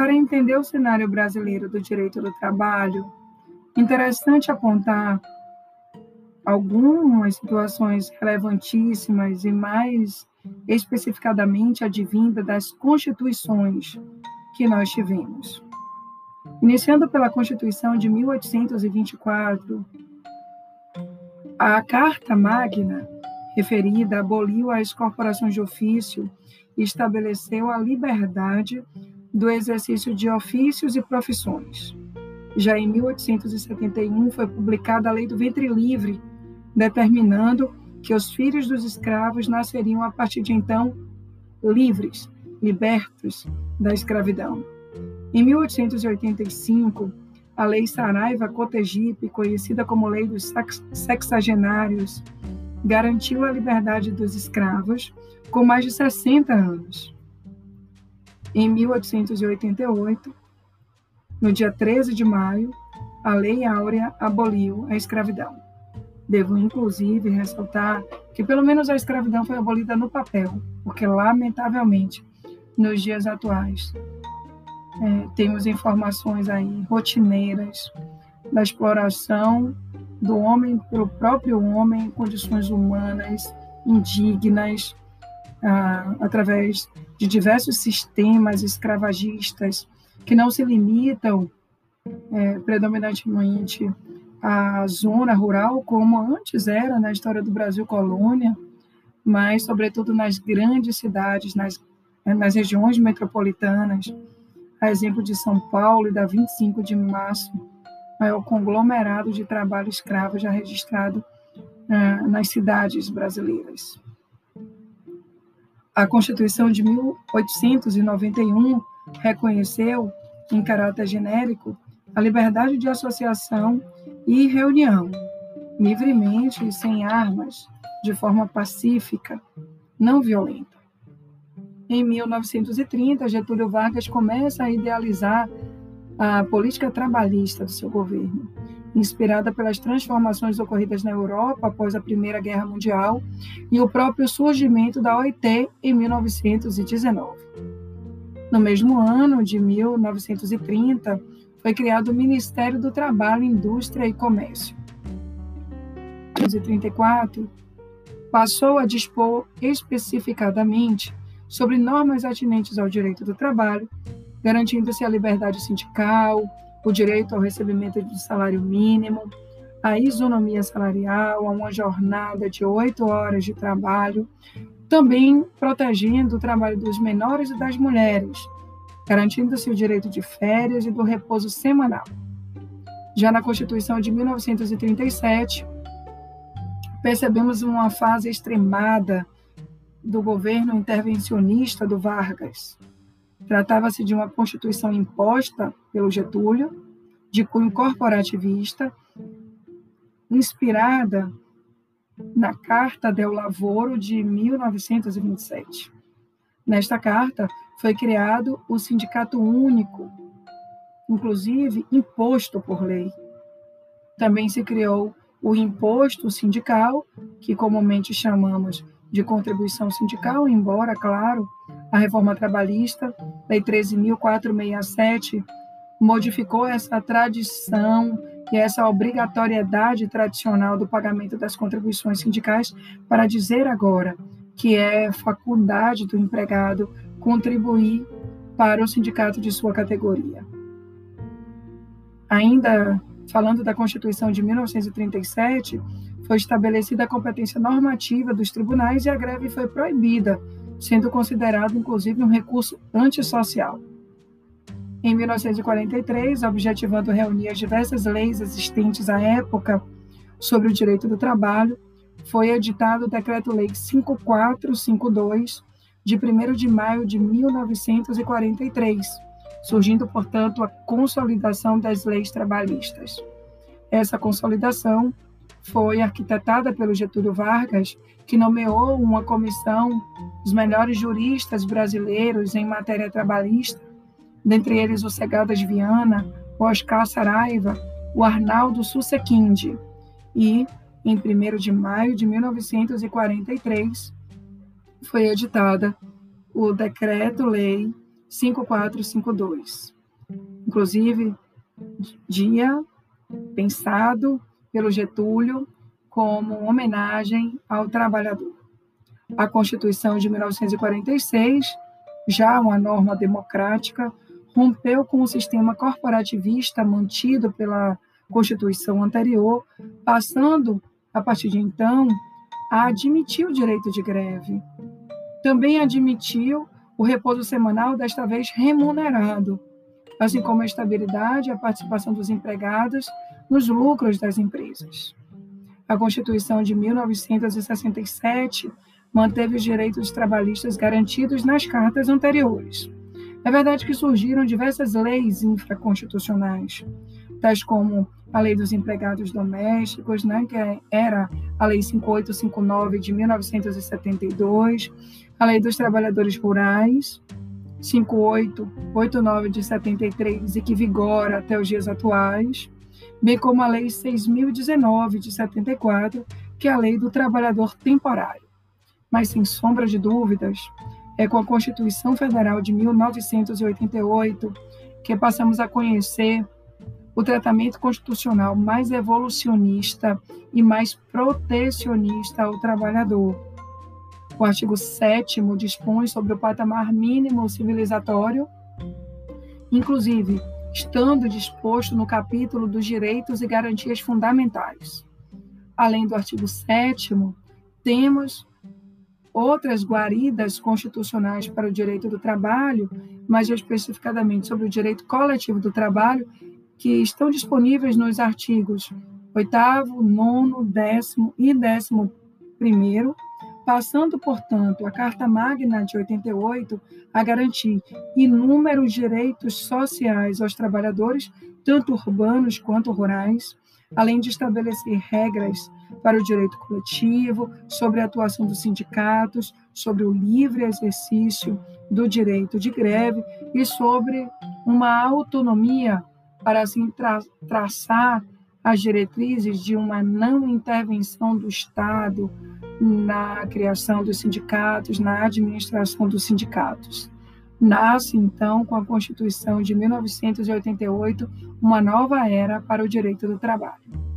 Para entender o cenário brasileiro do direito do trabalho, interessante apontar algumas situações relevantíssimas e mais especificadamente advinda das constituições que nós tivemos. Iniciando pela Constituição de 1824, a Carta Magna referida aboliu as corporações de ofício e estabeleceu a liberdade do exercício de ofícios e profissões. Já em 1871 foi publicada a Lei do Ventre Livre, determinando que os filhos dos escravos nasceriam a partir de então livres, libertos da escravidão. Em 1885, a Lei Saraiva Cotegipe, conhecida como Lei dos Sexagenários, garantiu a liberdade dos escravos com mais de 60 anos. Em 1888, no dia 13 de maio, a Lei Áurea aboliu a escravidão. Devo, inclusive, ressaltar que pelo menos a escravidão foi abolida no papel, porque, lamentavelmente, nos dias atuais, é, temos informações aí rotineiras da exploração do homem pelo próprio homem em condições humanas indignas, ah, através de diversos sistemas escravagistas que não se limitam é, predominantemente à zona rural, como antes era na história do Brasil colônia, mas, sobretudo, nas grandes cidades, nas, nas regiões metropolitanas, a exemplo de São Paulo e da 25 de março, maior conglomerado de trabalho escravo já registrado uh, nas cidades brasileiras. A Constituição de 1891 reconheceu, em caráter genérico, a liberdade de associação e reunião, livremente e sem armas, de forma pacífica, não violenta. Em 1930, Getúlio Vargas começa a idealizar a política trabalhista do seu governo, inspirada pelas transformações ocorridas na Europa após a Primeira Guerra Mundial e o próprio surgimento da OIT em 1919. No mesmo ano de 1930, foi criado o Ministério do Trabalho, Indústria e Comércio. Em 1934, passou a dispor especificadamente sobre normas atinentes ao direito do trabalho, garantindo-se a liberdade sindical, o direito ao recebimento de salário mínimo, a isonomia salarial, a uma jornada de oito horas de trabalho, também protegendo o trabalho dos menores e das mulheres, garantindo-se o direito de férias e do repouso semanal. Já na Constituição de 1937, percebemos uma fase extremada do governo intervencionista do Vargas. Tratava-se de uma Constituição imposta pelo Getúlio, de cunho corporativista, inspirada na Carta del Lavoro de 1927. Nesta carta, foi criado o Sindicato Único, inclusive imposto por lei. Também se criou o imposto sindical, que comumente chamamos de contribuição sindical, embora, claro, a reforma trabalhista, Lei 13.467, modificou essa tradição e essa obrigatoriedade tradicional do pagamento das contribuições sindicais para dizer agora que é faculdade do empregado contribuir para o sindicato de sua categoria. Ainda falando da Constituição de 1937, foi estabelecida a competência normativa dos tribunais e a greve foi proibida, sendo considerado inclusive um recurso antissocial. Em 1943, objetivando reunir as diversas leis existentes à época sobre o direito do trabalho, foi editado o Decreto-Lei 5452, de 1 de maio de 1943, surgindo, portanto, a consolidação das leis trabalhistas. Essa consolidação foi arquitetada pelo Getúlio Vargas, que nomeou uma comissão dos melhores juristas brasileiros em matéria trabalhista, dentre eles o Segadas Viana, o Oscar Saraiva, o Arnaldo Susequinde, e, em 1 de maio de 1943, foi editada o Decreto-Lei 5452. Inclusive, dia pensado pelo Getúlio como homenagem ao trabalhador. A Constituição de 1946, já uma norma democrática, rompeu com o sistema corporativista mantido pela Constituição anterior, passando, a partir de então, a admitir o direito de greve. Também admitiu o repouso semanal, desta vez remunerado, assim como a estabilidade e a participação dos empregados nos lucros das empresas. A Constituição de 1967 manteve os direitos trabalhistas garantidos nas cartas anteriores. É verdade que surgiram diversas leis infraconstitucionais, tais como a Lei dos Empregados Domésticos, né, que era a Lei 5859 de 1972, a Lei dos Trabalhadores Rurais, 5889 de 73 e que vigora até os dias atuais, bem como a Lei 6.019 de 74, que é a Lei do Trabalhador Temporário. Mas, sem sombra de dúvidas, é com a Constituição Federal de 1988 que passamos a conhecer o tratamento constitucional mais evolucionista e mais protecionista ao trabalhador. O artigo 7 dispõe sobre o patamar mínimo civilizatório, inclusive estando disposto no capítulo dos direitos e garantias fundamentais. Além do artigo 7, temos outras guaridas constitucionais para o direito do trabalho, mais especificadamente sobre o direito coletivo do trabalho, que estão disponíveis nos artigos 8, 9, 10 e 11, passando, portanto, a Carta Magna de 88 a garantir inúmeros direitos sociais aos trabalhadores, tanto urbanos quanto rurais, além de estabelecer regras para o direito coletivo, sobre a atuação dos sindicatos, sobre o livre exercício do direito de greve e sobre uma autonomia para assim tra traçar as diretrizes de uma não intervenção do Estado na criação dos sindicatos, na administração dos sindicatos. Nasce, então, com a Constituição de 1988, uma nova era para o direito do trabalho.